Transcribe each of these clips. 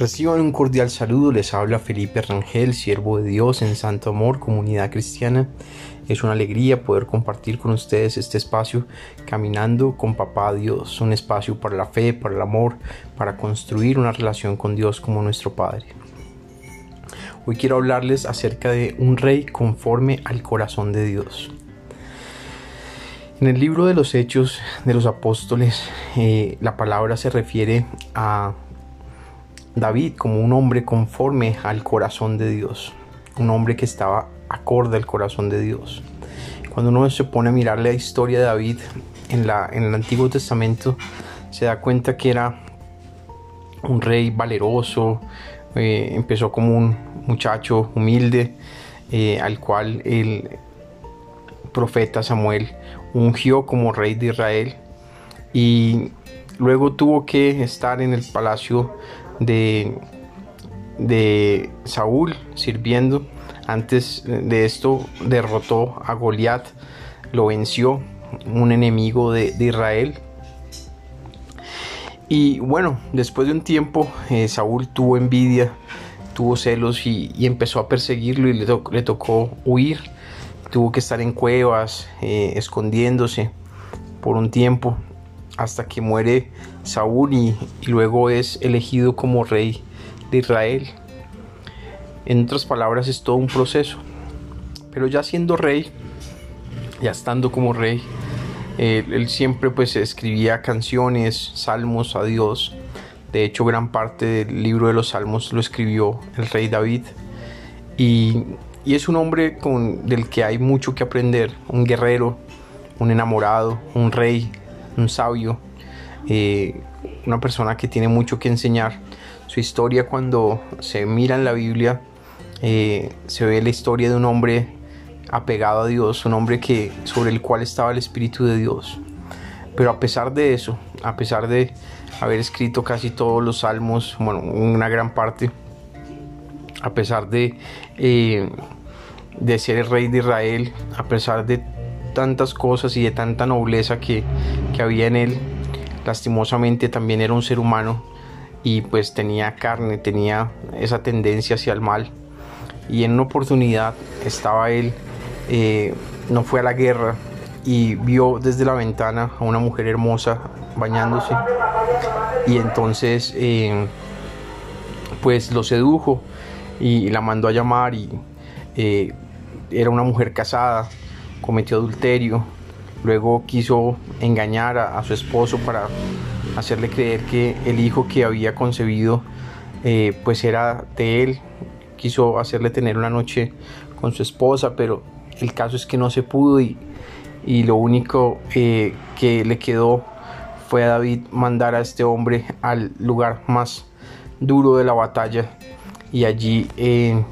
Reciban un cordial saludo, les habla Felipe Rangel, siervo de Dios en Santo Amor, comunidad cristiana. Es una alegría poder compartir con ustedes este espacio caminando con Papá Dios, un espacio para la fe, para el amor, para construir una relación con Dios como nuestro Padre. Hoy quiero hablarles acerca de un rey conforme al corazón de Dios. En el libro de los Hechos de los Apóstoles, eh, la palabra se refiere a David como un hombre conforme al corazón de Dios, un hombre que estaba acorde al corazón de Dios. Cuando uno se pone a mirar la historia de David en, la, en el Antiguo Testamento, se da cuenta que era un rey valeroso, eh, empezó como un muchacho humilde, eh, al cual el profeta Samuel ungió como rey de Israel y luego tuvo que estar en el palacio de, de Saúl sirviendo. Antes de esto derrotó a Goliat, lo venció, un enemigo de, Israel. Y bueno, después de un tiempo eh, Saúl tuvo envidia, tuvo celos y, empezó a perseguirlo y le, tocó huir. Tuvo que estar en cuevas, eh, escondiéndose por un tiempo hasta que muere Saúl y, luego es elegido como rey de Israel. En otras palabras es todo un proceso. Pero ya siendo rey, ya estando como rey, él, siempre pues escribía canciones, salmos a Dios. De hecho, gran parte del libro de los salmos lo escribió el rey David. Y, es un hombre del que hay mucho que aprender, un guerrero, un enamorado, un rey, un sabio, eh, una persona que tiene mucho que enseñar. Su historia cuando se mira en la Biblia, eh, se ve la historia de un hombre apegado a Dios, un hombre que, sobre el cual estaba el Espíritu de Dios. Pero a pesar de eso, a pesar de haber escrito casi todos los salmos, bueno, una gran parte, a pesar de, eh, de ser el rey de Israel, a pesar de tantas cosas y de tanta nobleza que, que había en él, lastimosamente también era un ser humano y pues tenía carne, tenía esa tendencia hacia el mal. Y en una oportunidad estaba él, eh, no fue a la guerra y vio desde la ventana a una mujer hermosa bañándose. Y entonces eh, pues lo sedujo y la mandó a llamar y eh, era una mujer casada, cometió adulterio Luego quiso engañar a, su esposo para hacerle creer que el hijo que había concebido eh, pues era de él. Quiso hacerle tener una noche con su esposa, pero el caso es que no se pudo y, lo único eh, que le quedó fue a David mandar a este hombre al lugar más duro de la batalla y allí eh,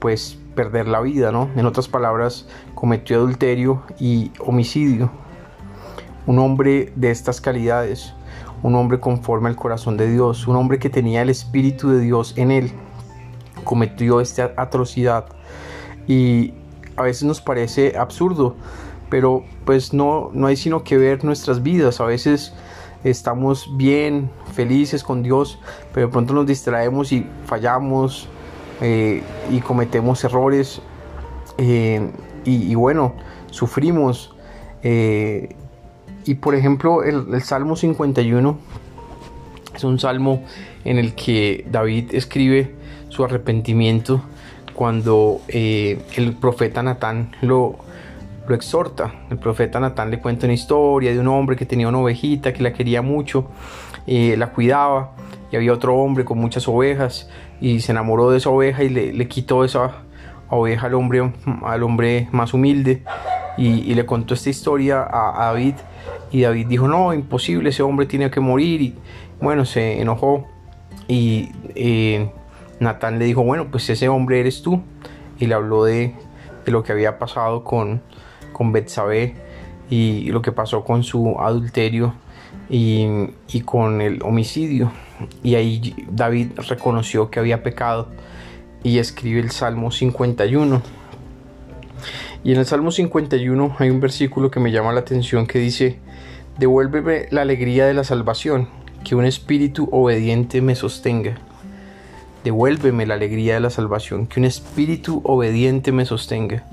pues perder la vida, ¿no? En otras palabras, cometió adulterio y homicidio. Un hombre de estas calidades, un hombre conforme al corazón de Dios, un hombre que tenía el Espíritu de Dios en él, cometió esta atrocidad. Y a veces nos parece absurdo, pero pues no, no hay sino que ver nuestras vidas. A veces estamos bien, felices con Dios, pero de pronto nos distraemos y fallamos, eh, y cometemos errores eh, y, bueno, sufrimos. Eh, y por ejemplo, el, Salmo 51 es un salmo en el que David escribe su arrepentimiento cuando el profeta Natán lo, lo exhorta. El profeta Natán le cuenta una historia de un hombre que tenía una ovejita que la quería mucho, la cuidaba y había otro hombre con muchas ovejas y se enamoró de esa oveja y le, quitó esa oveja al hombre, al hombre más humilde y, le contó esta historia a, David y David dijo no, imposible, ese hombre tiene que morir y bueno, se enojó y eh, Natán le dijo bueno, pues ese hombre eres tú y le habló de, lo que había pasado con, con Betsabé y lo que pasó con su adulterio y, con el homicidio y ahí David reconoció que había pecado y escribe el Salmo 51. Y en el Salmo 51 hay un versículo que me llama la atención que dice, devuélveme la alegría de la salvación, que un espíritu obediente me sostenga. Devuélveme la alegría de la salvación, que un espíritu obediente me sostenga.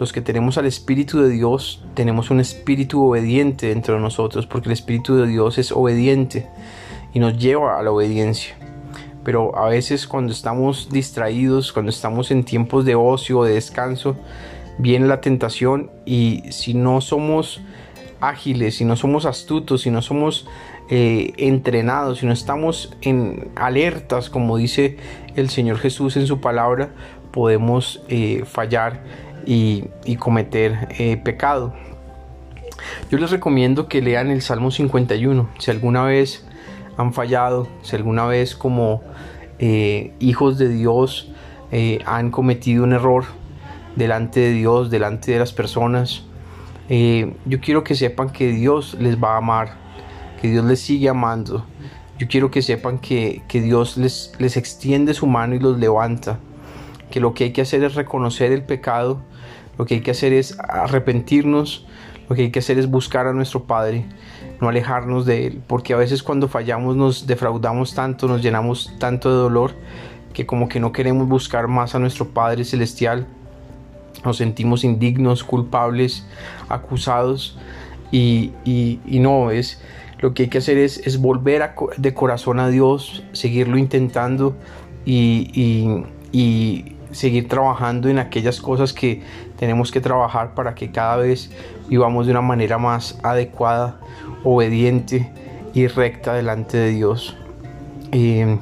Los que tenemos al Espíritu de Dios, tenemos un espíritu obediente dentro de nosotros, porque el Espíritu de Dios es obediente y nos lleva a la obediencia. Pero a veces cuando estamos distraídos, cuando estamos en tiempos de ocio o de descanso, viene la tentación y si no somos ágiles, si no somos astutos, si no somos eh, entrenados, si no estamos en alertas, como dice el Señor Jesús en su palabra, podemos eh, fallar y, cometer eh, pecado. Yo les recomiendo que lean el Salmo 51. Si alguna vez han fallado, si alguna vez como hijos de Dios han cometido un error delante de Dios, delante de las personas, eh, yo quiero que sepan que Dios les va a amar, que Dios les sigue amando. Yo quiero que sepan que, Dios les, les extiende su mano y los levanta. Que lo que hay que hacer es reconocer el pecado, lo que hay que hacer es arrepentirnos, lo que hay que hacer es buscar a nuestro Padre, no alejarnos de Él, porque a veces cuando fallamos nos defraudamos tanto, nos llenamos tanto de dolor, que como que no queremos buscar más a nuestro Padre Celestial nos sentimos indignos, culpables, acusados y, no, es lo que hay que hacer es, volver de corazón a Dios, seguirlo intentando y, y seguir trabajando en aquellas cosas que tenemos que trabajar para que cada vez vivamos de una manera más adecuada, obediente y recta delante de Dios. Eh,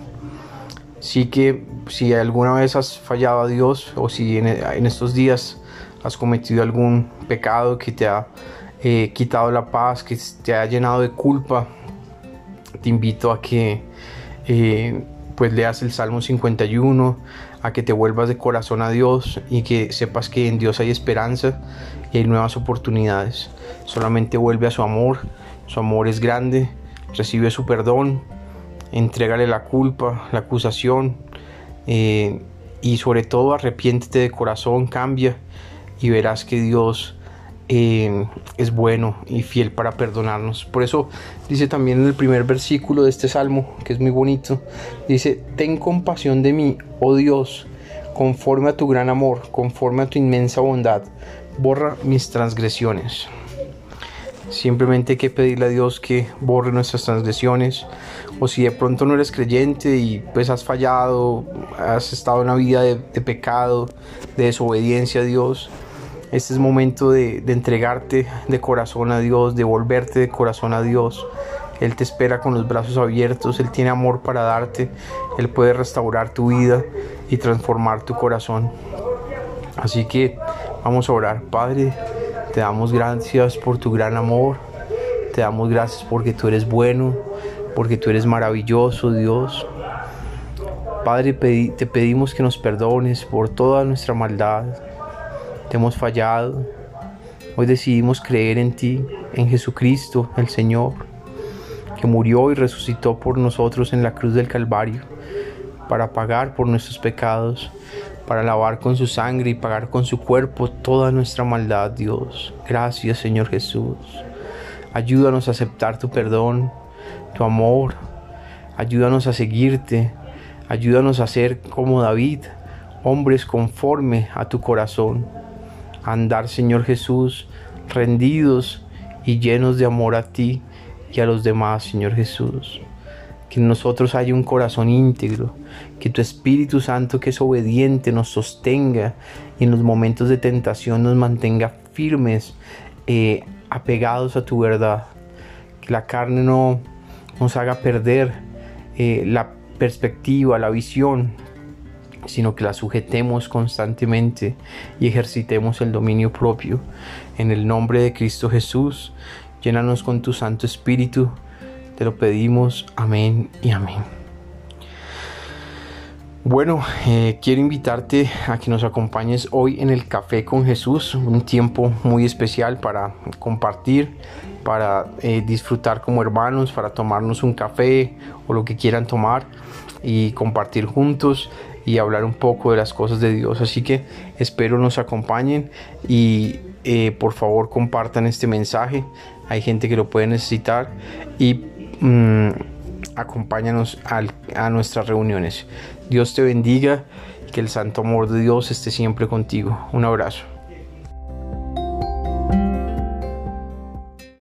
sí que si alguna vez has fallado a Dios o si en, estos días has cometido algún pecado que te ha eh, quitado la paz, que te ha llenado de culpa, te invito a que eh, pues leas el Salmo 51, a que te vuelvas de corazón a Dios y que sepas que en Dios hay esperanza y hay nuevas oportunidades. Solamente vuelve a su amor, su amor es grande, recibe su perdón, entrégale la culpa, la acusación, eh, y sobre todo arrepiéntete de corazón, cambia y verás que Dios eh, es bueno y fiel para perdonarnos. Por eso dice también en el primer versículo de este salmo, que es muy bonito, dice, ten compasión de mí, oh Dios, conforme a tu gran amor, conforme a tu inmensa bondad, borra mis transgresiones. Simplemente hay que pedirle a Dios que borre nuestras transgresiones. O si de pronto no eres creyente y pues has fallado, has estado en una vida de, pecado, de desobediencia a Dios, este es momento de, entregarte de corazón a Dios, de volverte de corazón a Dios. Él te espera con los brazos abiertos, Él tiene amor para darte, Él puede restaurar tu vida y transformar tu corazón. Así que vamos a orar, Padre. Te damos gracias por tu gran amor. Te damos gracias porque tú eres bueno, porque tú eres maravilloso, Dios. Padre, te pedimos que nos perdones por toda nuestra maldad. Te hemos fallado. Hoy decidimos creer en ti, en Jesucristo, el Señor, que murió y resucitó por nosotros en la cruz del Calvario para pagar por nuestros pecados para lavar con su sangre y pagar con su cuerpo toda nuestra maldad, Dios. Gracias, Señor Jesús. Ayúdanos a aceptar tu perdón, tu amor. Ayúdanos a seguirte. Ayúdanos a ser como David, hombres conforme a tu corazón. Andar, Señor Jesús, rendidos y llenos de amor a ti y a los demás, Señor Jesús. Que en nosotros haya un corazón íntegro, que tu Espíritu Santo que es obediente nos sostenga y en los momentos de tentación nos mantenga firmes, eh, apegados a tu verdad, que la carne no nos haga perder eh, la perspectiva, la visión, sino que la sujetemos constantemente y ejercitemos el dominio propio. En el nombre de Cristo Jesús, llénanos con tu Santo Espíritu te lo pedimos, amén y amén. Bueno, eh, quiero invitarte a que nos acompañes hoy en el Café con Jesús, un tiempo muy especial para compartir, para eh, disfrutar como hermanos, para tomarnos un café o lo que quieran tomar y compartir juntos y hablar un poco de las cosas de Dios. Así que espero nos acompañen y eh, por favor compartan este mensaje. Hay gente que lo puede necesitar y Mm, acompáñanos a nuestras reuniones. Dios te bendiga, que el santo amor de Dios esté siempre contigo. Un abrazo.